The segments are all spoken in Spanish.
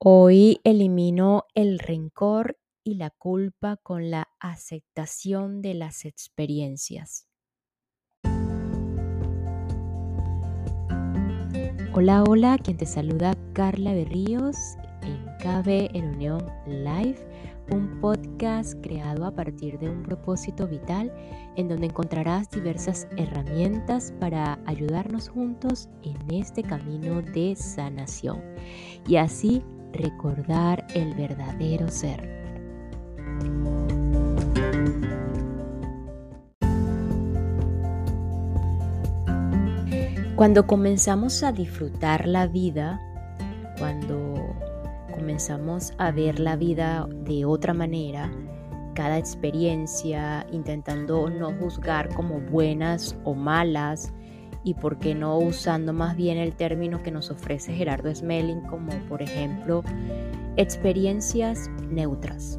Hoy elimino el rencor y la culpa con la aceptación de las experiencias. Hola, hola, quien te saluda Carla Berríos en KB en Unión Live, un podcast creado a partir de un propósito vital en donde encontrarás diversas herramientas para ayudarnos juntos en este camino de sanación y así recordar el verdadero ser. Cuando comenzamos a disfrutar la vida, cuando comenzamos a ver la vida de otra manera, cada experiencia, intentando no juzgar como buenas o malas, y por qué no usando más bien el término que nos ofrece Gerardo Smelling como por ejemplo experiencias neutras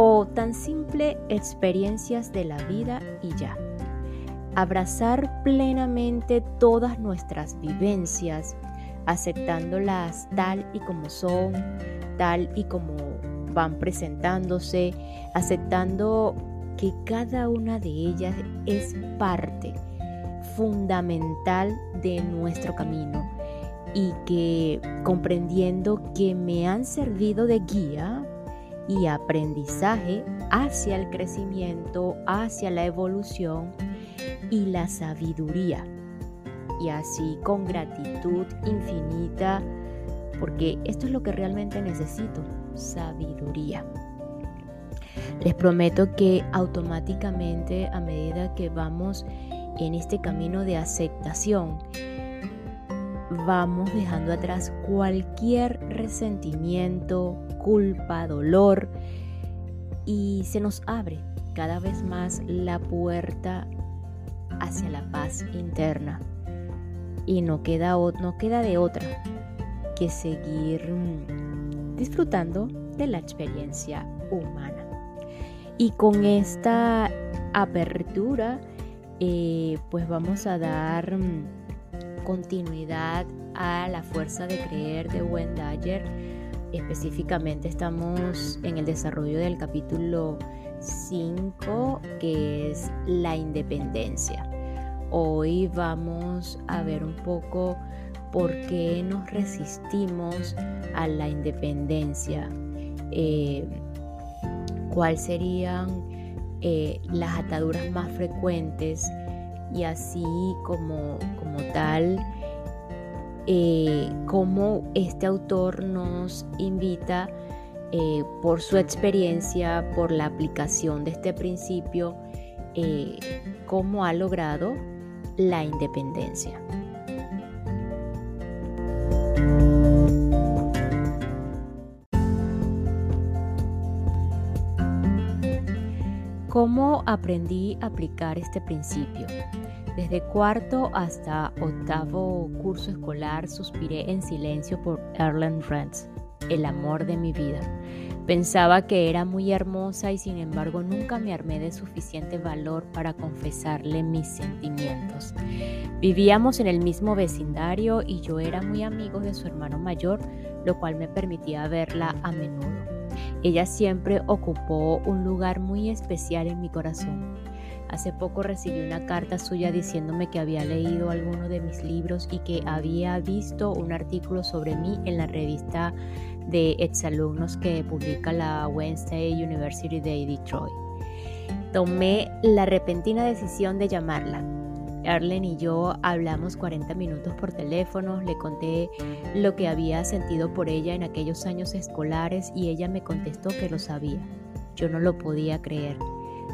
o tan simple experiencias de la vida y ya. Abrazar plenamente todas nuestras vivencias, aceptándolas tal y como son, tal y como van presentándose, aceptando que cada una de ellas es parte fundamental de nuestro camino y que comprendiendo que me han servido de guía y aprendizaje hacia el crecimiento, hacia la evolución y la sabiduría. Y así con gratitud infinita, porque esto es lo que realmente necesito, sabiduría. Les prometo que automáticamente a medida que vamos en este camino de aceptación, vamos dejando atrás cualquier resentimiento, culpa, dolor y se nos abre cada vez más la puerta hacia la paz interna. Y no queda, no queda de otra que seguir mm, disfrutando de la experiencia humana. Y con esta apertura, eh, pues vamos a dar mm, continuidad a la fuerza de creer de Wendayer. Específicamente estamos en el desarrollo del capítulo 5 que es la independencia. Hoy vamos a ver un poco por qué nos resistimos a la independencia, eh, cuáles serían eh, las ataduras más frecuentes y así como, como tal, eh, como este autor nos invita eh, por su experiencia, por la aplicación de este principio, cómo ha logrado la independencia. ¿Cómo aprendí a aplicar este principio? Desde cuarto hasta octavo curso escolar suspiré en silencio por Erlen Rentz, el amor de mi vida. Pensaba que era muy hermosa y sin embargo nunca me armé de suficiente valor para confesarle mis sentimientos. Vivíamos en el mismo vecindario y yo era muy amigo de su hermano mayor, lo cual me permitía verla a menudo. Ella siempre ocupó un lugar muy especial en mi corazón. Hace poco recibí una carta suya diciéndome que había leído alguno de mis libros y que había visto un artículo sobre mí en la revista de exalumnos que publica la Wednesday University de Detroit. Tomé la repentina decisión de llamarla Arlen y yo hablamos 40 minutos por teléfono, le conté lo que había sentido por ella en aquellos años escolares y ella me contestó que lo sabía. Yo no lo podía creer.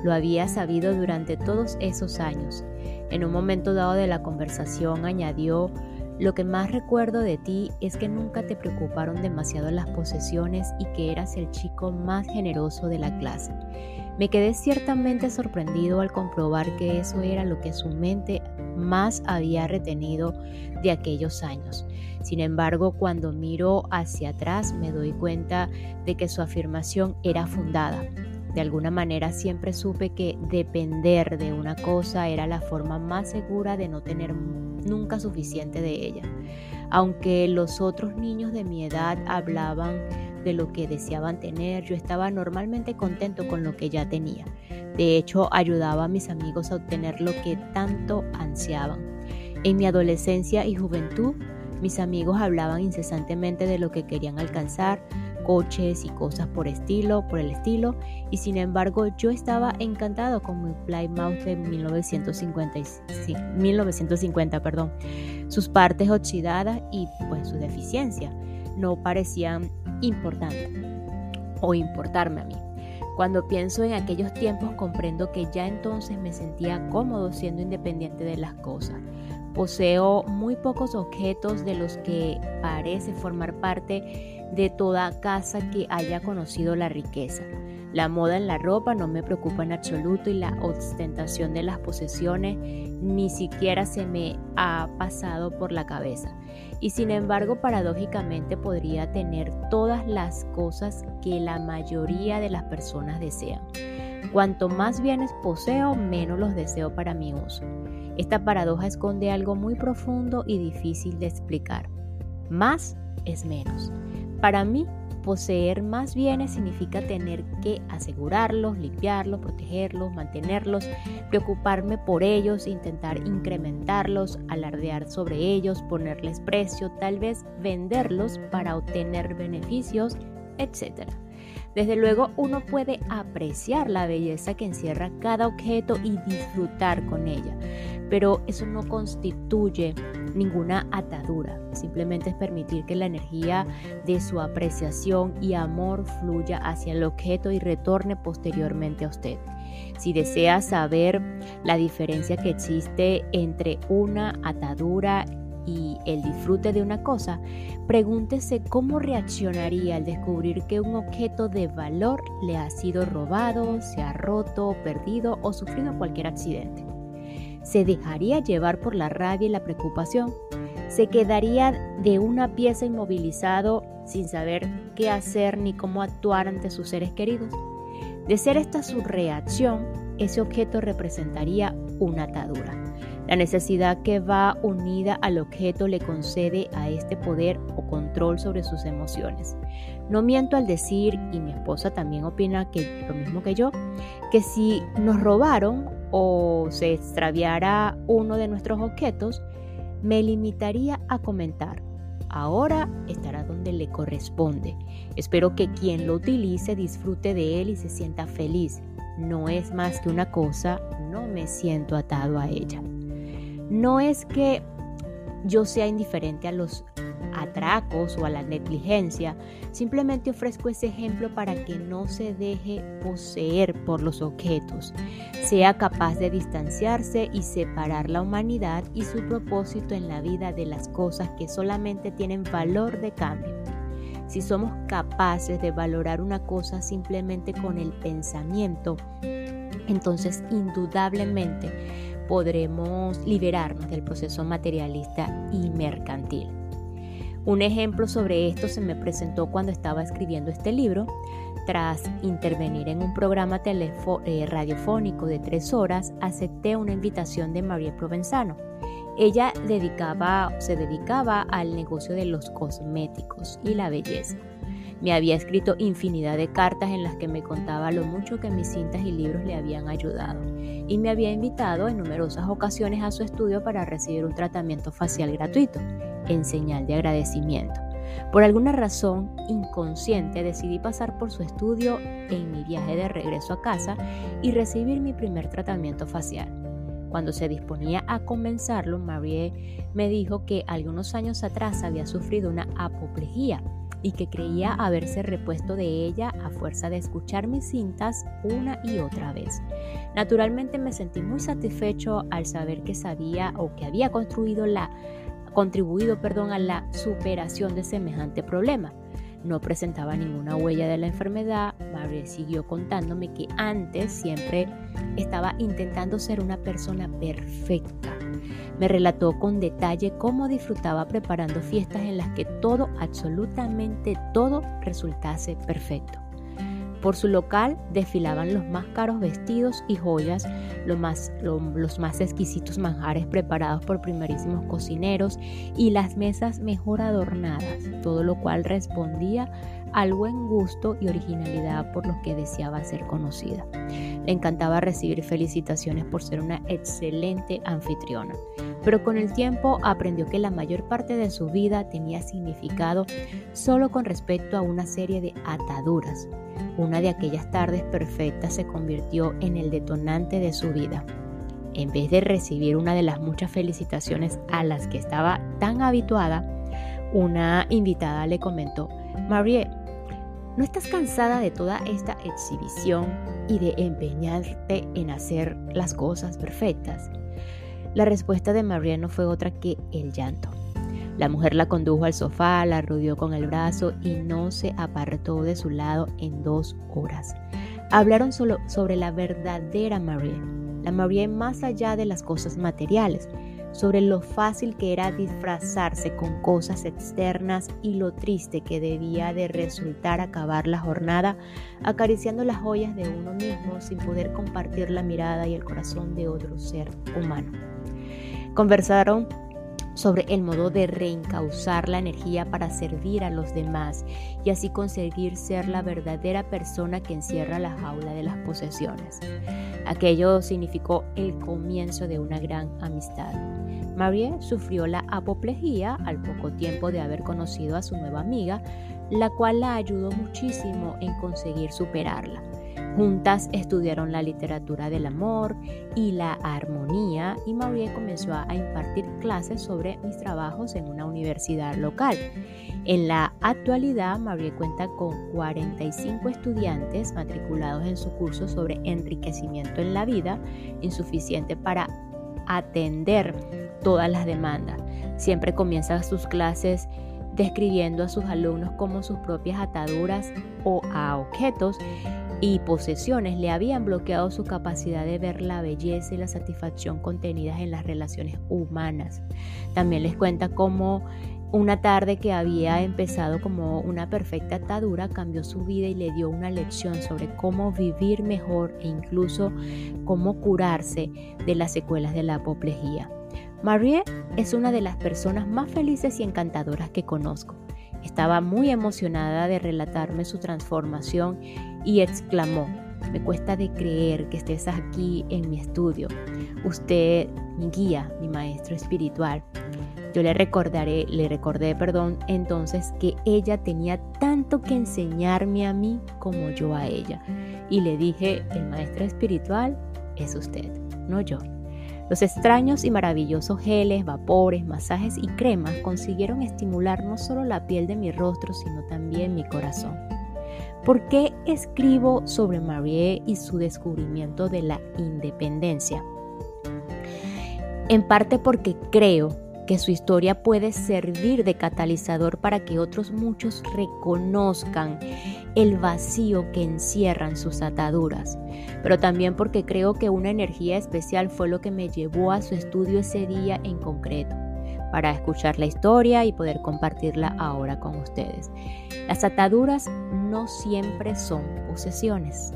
Lo había sabido durante todos esos años. En un momento dado de la conversación añadió, lo que más recuerdo de ti es que nunca te preocuparon demasiado las posesiones y que eras el chico más generoso de la clase. Me quedé ciertamente sorprendido al comprobar que eso era lo que su mente más había retenido de aquellos años. Sin embargo, cuando miro hacia atrás me doy cuenta de que su afirmación era fundada. De alguna manera siempre supe que depender de una cosa era la forma más segura de no tener nunca suficiente de ella. Aunque los otros niños de mi edad hablaban de lo que deseaban tener, yo estaba normalmente contento con lo que ya tenía. De hecho, ayudaba a mis amigos a obtener lo que tanto ansiaban. En mi adolescencia y juventud, mis amigos hablaban incesantemente de lo que querían alcanzar, coches y cosas por estilo, por el estilo, y sin embargo yo estaba encantado con mi Plymouth de 1950, 1950 perdón. Sus partes oxidadas y pues su deficiencia no parecían importantes o importarme a mí. Cuando pienso en aquellos tiempos comprendo que ya entonces me sentía cómodo siendo independiente de las cosas. Poseo muy pocos objetos de los que parece formar parte de toda casa que haya conocido la riqueza. La moda en la ropa no me preocupa en absoluto y la ostentación de las posesiones ni siquiera se me ha pasado por la cabeza. Y sin embargo, paradójicamente podría tener todas las cosas que la mayoría de las personas desean. Cuanto más bienes poseo, menos los deseo para mi uso. Esta paradoja esconde algo muy profundo y difícil de explicar. Más es menos. Para mí, poseer más bienes significa tener que asegurarlos, limpiarlos, protegerlos, mantenerlos, preocuparme por ellos, intentar incrementarlos, alardear sobre ellos, ponerles precio, tal vez venderlos para obtener beneficios, etc. Desde luego uno puede apreciar la belleza que encierra cada objeto y disfrutar con ella, pero eso no constituye ninguna atadura, simplemente es permitir que la energía de su apreciación y amor fluya hacia el objeto y retorne posteriormente a usted. Si desea saber la diferencia que existe entre una atadura y el disfrute de una cosa, pregúntese cómo reaccionaría al descubrir que un objeto de valor le ha sido robado, se ha roto, perdido o sufrido cualquier accidente se dejaría llevar por la rabia y la preocupación, se quedaría de una pieza inmovilizado sin saber qué hacer ni cómo actuar ante sus seres queridos. De ser esta su reacción, ese objeto representaría una atadura. La necesidad que va unida al objeto le concede a este poder o control sobre sus emociones. No miento al decir, y mi esposa también opina que lo mismo que yo, que si nos robaron o se extraviara uno de nuestros objetos, me limitaría a comentar. Ahora estará donde le corresponde. Espero que quien lo utilice disfrute de él y se sienta feliz. No es más que una cosa, no me siento atado a ella. No es que yo sea indiferente a los atracos o a la negligencia, simplemente ofrezco ese ejemplo para que no se deje poseer por los objetos, sea capaz de distanciarse y separar la humanidad y su propósito en la vida de las cosas que solamente tienen valor de cambio. Si somos capaces de valorar una cosa simplemente con el pensamiento, entonces indudablemente podremos liberarnos del proceso materialista y mercantil. Un ejemplo sobre esto se me presentó cuando estaba escribiendo este libro. Tras intervenir en un programa eh, radiofónico de tres horas, acepté una invitación de María Provenzano. Ella dedicaba, se dedicaba al negocio de los cosméticos y la belleza. Me había escrito infinidad de cartas en las que me contaba lo mucho que mis cintas y libros le habían ayudado y me había invitado en numerosas ocasiones a su estudio para recibir un tratamiento facial gratuito en señal de agradecimiento. Por alguna razón inconsciente decidí pasar por su estudio en mi viaje de regreso a casa y recibir mi primer tratamiento facial. Cuando se disponía a comenzarlo, Marie me dijo que algunos años atrás había sufrido una apoplejía y que creía haberse repuesto de ella a fuerza de escuchar mis cintas una y otra vez. Naturalmente me sentí muy satisfecho al saber que sabía o que había construido la contribuido perdón, a la superación de semejante problema. No presentaba ninguna huella de la enfermedad. Marie siguió contándome que antes siempre estaba intentando ser una persona perfecta. Me relató con detalle cómo disfrutaba preparando fiestas en las que todo, absolutamente todo, resultase perfecto. Por su local desfilaban los más caros vestidos y joyas, los más, los más exquisitos manjares preparados por primerísimos cocineros y las mesas mejor adornadas, todo lo cual respondía al buen gusto y originalidad por los que deseaba ser conocida. Le encantaba recibir felicitaciones por ser una excelente anfitriona, pero con el tiempo aprendió que la mayor parte de su vida tenía significado solo con respecto a una serie de ataduras. Una de aquellas tardes perfectas se convirtió en el detonante de su vida. En vez de recibir una de las muchas felicitaciones a las que estaba tan habituada, una invitada le comentó, Marie, ¿No estás cansada de toda esta exhibición y de empeñarte en hacer las cosas perfectas? La respuesta de María no fue otra que el llanto. La mujer la condujo al sofá, la rodeó con el brazo y no se apartó de su lado en dos horas. Hablaron solo sobre la verdadera María, la María más allá de las cosas materiales, sobre lo fácil que era disfrazarse con cosas externas y lo triste que debía de resultar acabar la jornada acariciando las joyas de uno mismo sin poder compartir la mirada y el corazón de otro ser humano. Conversaron sobre el modo de reencauzar la energía para servir a los demás y así conseguir ser la verdadera persona que encierra la jaula de las posesiones. Aquello significó el comienzo de una gran amistad. Marie sufrió la apoplejía al poco tiempo de haber conocido a su nueva amiga, la cual la ayudó muchísimo en conseguir superarla. Juntas estudiaron la literatura del amor y la armonía y Marie comenzó a impartir clases sobre mis trabajos en una universidad local. En la actualidad, Marie cuenta con 45 estudiantes matriculados en su curso sobre enriquecimiento en la vida, insuficiente para atender todas las demandas. Siempre comienza sus clases describiendo a sus alumnos como sus propias ataduras o a objetos y posesiones le habían bloqueado su capacidad de ver la belleza y la satisfacción contenidas en las relaciones humanas. También les cuenta cómo una tarde que había empezado como una perfecta atadura cambió su vida y le dio una lección sobre cómo vivir mejor e incluso cómo curarse de las secuelas de la apoplejía. Marie es una de las personas más felices y encantadoras que conozco. Estaba muy emocionada de relatarme su transformación y exclamó, me cuesta de creer que estés aquí en mi estudio. Usted, mi guía, mi maestro espiritual. Yo le recordaré, le recordé, perdón, entonces que ella tenía tanto que enseñarme a mí como yo a ella. Y le dije, el maestro espiritual es usted, no yo. Los extraños y maravillosos geles, vapores, masajes y cremas consiguieron estimular no solo la piel de mi rostro, sino también mi corazón. ¿Por qué escribo sobre Marie y su descubrimiento de la independencia? En parte porque creo que su historia puede servir de catalizador para que otros muchos reconozcan el vacío que encierran sus ataduras, pero también porque creo que una energía especial fue lo que me llevó a su estudio ese día en concreto, para escuchar la historia y poder compartirla ahora con ustedes. Las ataduras no siempre son posesiones.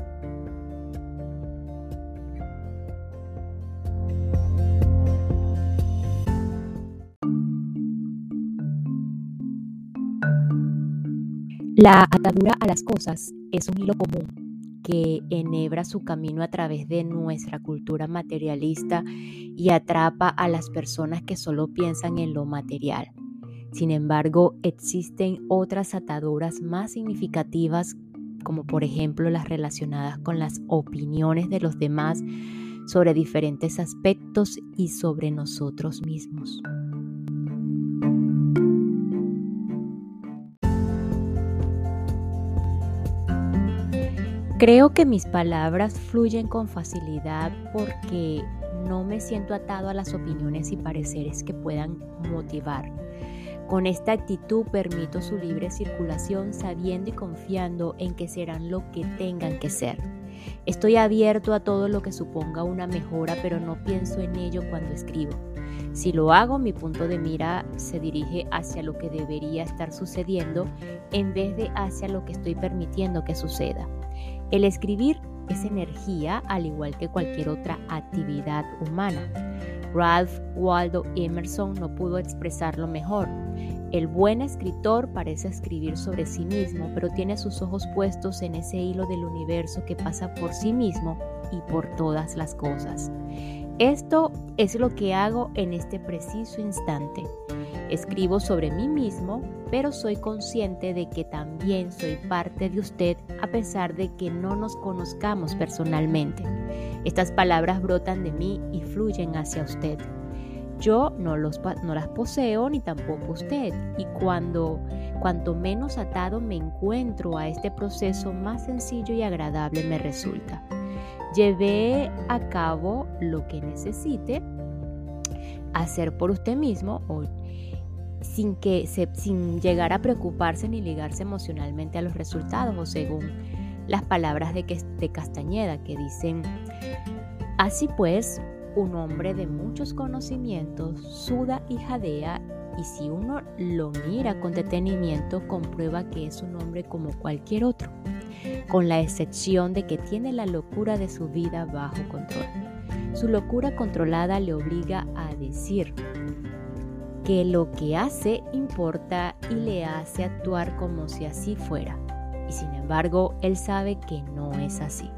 La atadura a las cosas es un hilo común que enhebra su camino a través de nuestra cultura materialista y atrapa a las personas que solo piensan en lo material. Sin embargo, existen otras ataduras más significativas, como por ejemplo las relacionadas con las opiniones de los demás sobre diferentes aspectos y sobre nosotros mismos. Creo que mis palabras fluyen con facilidad porque no me siento atado a las opiniones y pareceres que puedan motivar. Con esta actitud permito su libre circulación sabiendo y confiando en que serán lo que tengan que ser. Estoy abierto a todo lo que suponga una mejora, pero no pienso en ello cuando escribo. Si lo hago, mi punto de mira se dirige hacia lo que debería estar sucediendo en vez de hacia lo que estoy permitiendo que suceda. El escribir es energía al igual que cualquier otra actividad humana. Ralph Waldo Emerson no pudo expresarlo mejor. El buen escritor parece escribir sobre sí mismo, pero tiene sus ojos puestos en ese hilo del universo que pasa por sí mismo y por todas las cosas. Esto es lo que hago en este preciso instante. Escribo sobre mí mismo, pero soy consciente de que también soy parte de usted a pesar de que no nos conozcamos personalmente. Estas palabras brotan de mí y fluyen hacia usted. Yo no, no las poseo ni tampoco usted. Y cuando cuanto menos atado me encuentro a este proceso, más sencillo y agradable me resulta. Llevé a cabo lo que necesite hacer por usted mismo o sin, que sin llegar a preocuparse ni ligarse emocionalmente a los resultados o según las palabras de, de Castañeda que dicen, así pues, un hombre de muchos conocimientos suda y jadea y si uno lo mira con detenimiento comprueba que es un hombre como cualquier otro, con la excepción de que tiene la locura de su vida bajo control. Su locura controlada le obliga a decir que lo que hace importa y le hace actuar como si así fuera. Y sin embargo, él sabe que no es así.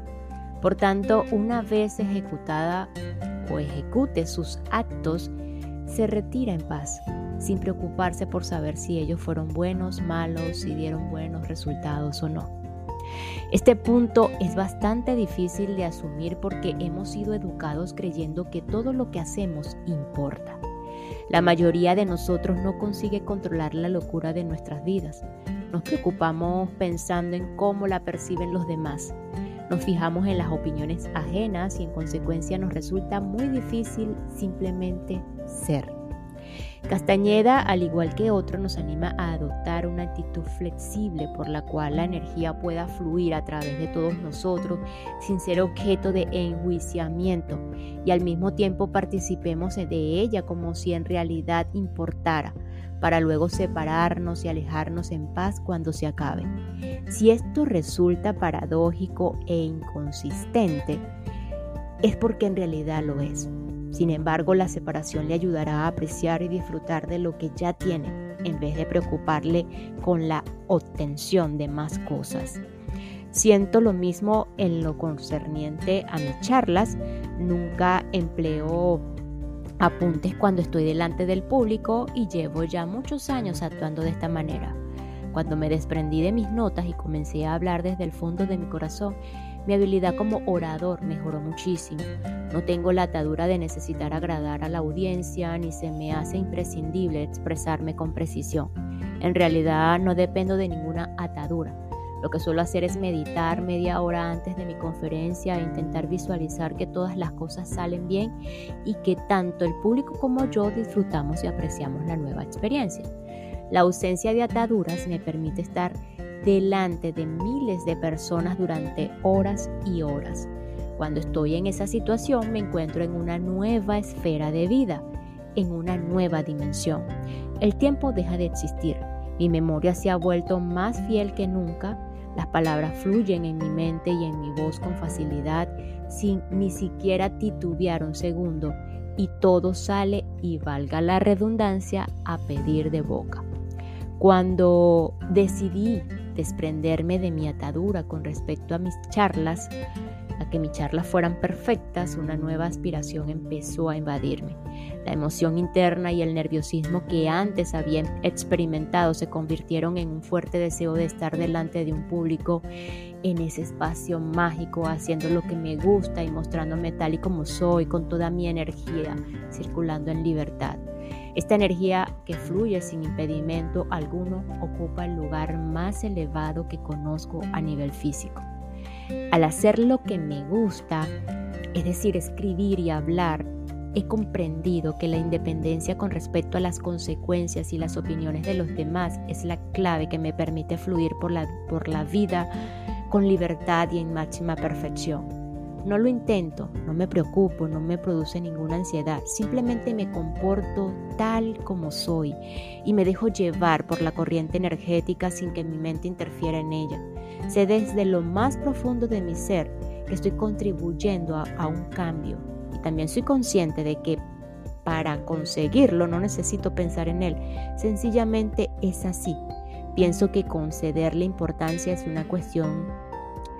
Por tanto, una vez ejecutada o ejecute sus actos, se retira en paz, sin preocuparse por saber si ellos fueron buenos, malos, si dieron buenos resultados o no. Este punto es bastante difícil de asumir porque hemos sido educados creyendo que todo lo que hacemos importa. La mayoría de nosotros no consigue controlar la locura de nuestras vidas. Nos preocupamos pensando en cómo la perciben los demás. Nos fijamos en las opiniones ajenas y en consecuencia nos resulta muy difícil simplemente ser. Castañeda, al igual que otro, nos anima a adoptar una actitud flexible por la cual la energía pueda fluir a través de todos nosotros sin ser objeto de enjuiciamiento y al mismo tiempo participemos de ella como si en realidad importara para luego separarnos y alejarnos en paz cuando se acabe. Si esto resulta paradójico e inconsistente, es porque en realidad lo es. Sin embargo, la separación le ayudará a apreciar y disfrutar de lo que ya tiene, en vez de preocuparle con la obtención de más cosas. Siento lo mismo en lo concerniente a mis charlas. Nunca empleo apuntes cuando estoy delante del público y llevo ya muchos años actuando de esta manera. Cuando me desprendí de mis notas y comencé a hablar desde el fondo de mi corazón, mi habilidad como orador mejoró muchísimo. No tengo la atadura de necesitar agradar a la audiencia ni se me hace imprescindible expresarme con precisión. En realidad no dependo de ninguna atadura. Lo que suelo hacer es meditar media hora antes de mi conferencia e intentar visualizar que todas las cosas salen bien y que tanto el público como yo disfrutamos y apreciamos la nueva experiencia. La ausencia de ataduras me permite estar delante de miles de personas durante horas y horas. Cuando estoy en esa situación me encuentro en una nueva esfera de vida, en una nueva dimensión. El tiempo deja de existir. Mi memoria se ha vuelto más fiel que nunca. Las palabras fluyen en mi mente y en mi voz con facilidad, sin ni siquiera titubear un segundo, y todo sale y valga la redundancia a pedir de boca. Cuando decidí desprenderme de mi atadura con respecto a mis charlas, a que mis charlas fueran perfectas, una nueva aspiración empezó a invadirme. La emoción interna y el nerviosismo que antes había experimentado se convirtieron en un fuerte deseo de estar delante de un público en ese espacio mágico, haciendo lo que me gusta y mostrándome tal y como soy, con toda mi energía, circulando en libertad. Esta energía que fluye sin impedimento alguno ocupa el lugar más elevado que conozco a nivel físico. Al hacer lo que me gusta, es decir, escribir y hablar, he comprendido que la independencia con respecto a las consecuencias y las opiniones de los demás es la clave que me permite fluir por la, por la vida con libertad y en máxima perfección. No lo intento, no me preocupo, no me produce ninguna ansiedad, simplemente me comporto tal como soy y me dejo llevar por la corriente energética sin que mi mente interfiera en ella. Sé desde lo más profundo de mi ser que estoy contribuyendo a, un cambio y también soy consciente de que para conseguirlo no necesito pensar en él, sencillamente es así. Pienso que concederle importancia es una cuestión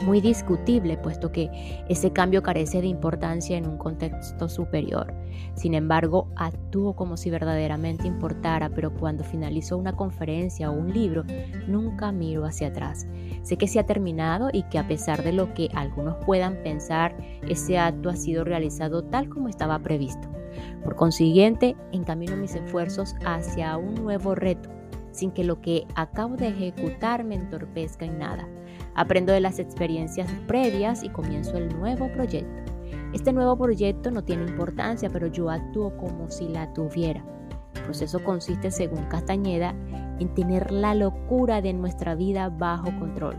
muy discutible, puesto que ese cambio carece de importancia en un contexto superior. Sin embargo, actúo como si verdaderamente importara, pero cuando finalizo una conferencia o un libro, nunca miro hacia atrás. Sé que se ha terminado y que a pesar de lo que algunos puedan pensar, ese acto ha sido realizado tal como estaba previsto. Por consiguiente, encamino mis esfuerzos hacia un nuevo reto, sin que lo que acabo de ejecutar me entorpezca en nada. Aprendo de las experiencias previas y comienzo el nuevo proyecto. Este nuevo proyecto no tiene importancia, pero yo actúo como si la tuviera. El proceso consiste, según Castañeda, en tener la locura de nuestra vida bajo control.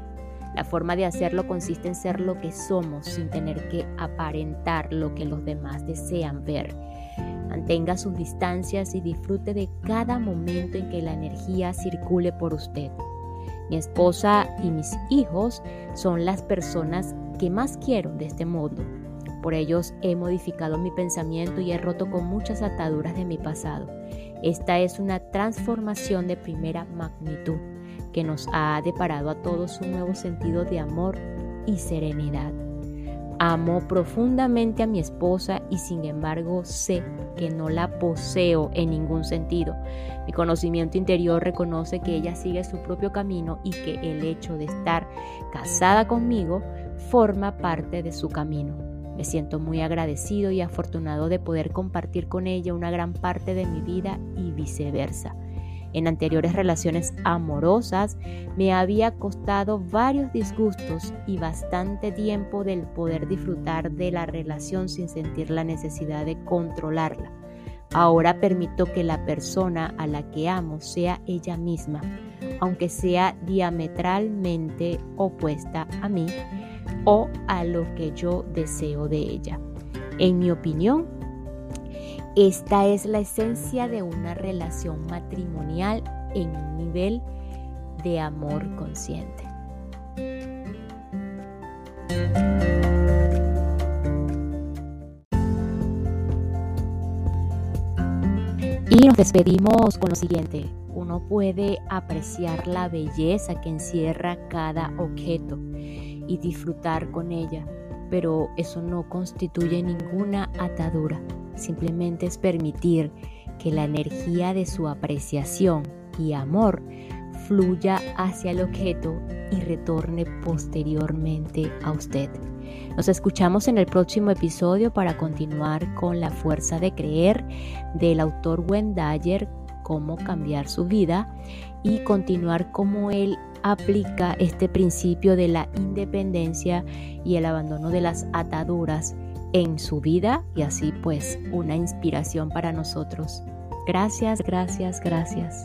La forma de hacerlo consiste en ser lo que somos sin tener que aparentar lo que los demás desean ver. Mantenga sus distancias y disfrute de cada momento en que la energía circule por usted. Mi esposa y mis hijos son las personas que más quiero de este mundo. Por ellos he modificado mi pensamiento y he roto con muchas ataduras de mi pasado. Esta es una transformación de primera magnitud que nos ha deparado a todos un nuevo sentido de amor y serenidad. Amo profundamente a mi esposa y sin embargo sé que no la poseo en ningún sentido. Mi conocimiento interior reconoce que ella sigue su propio camino y que el hecho de estar casada conmigo forma parte de su camino. Me siento muy agradecido y afortunado de poder compartir con ella una gran parte de mi vida y viceversa. En anteriores relaciones amorosas me había costado varios disgustos y bastante tiempo del poder disfrutar de la relación sin sentir la necesidad de controlarla. Ahora permito que la persona a la que amo sea ella misma, aunque sea diametralmente opuesta a mí o a lo que yo deseo de ella. En mi opinión, esta es la esencia de una relación matrimonial en un nivel de amor consciente. Y nos despedimos con lo siguiente. Uno puede apreciar la belleza que encierra cada objeto y disfrutar con ella, pero eso no constituye ninguna atadura simplemente es permitir que la energía de su apreciación y amor fluya hacia el objeto y retorne posteriormente a usted. Nos escuchamos en el próximo episodio para continuar con la fuerza de creer del autor Wendayer, cómo cambiar su vida y continuar cómo él aplica este principio de la independencia y el abandono de las ataduras en su vida y así pues una inspiración para nosotros. Gracias, gracias, gracias.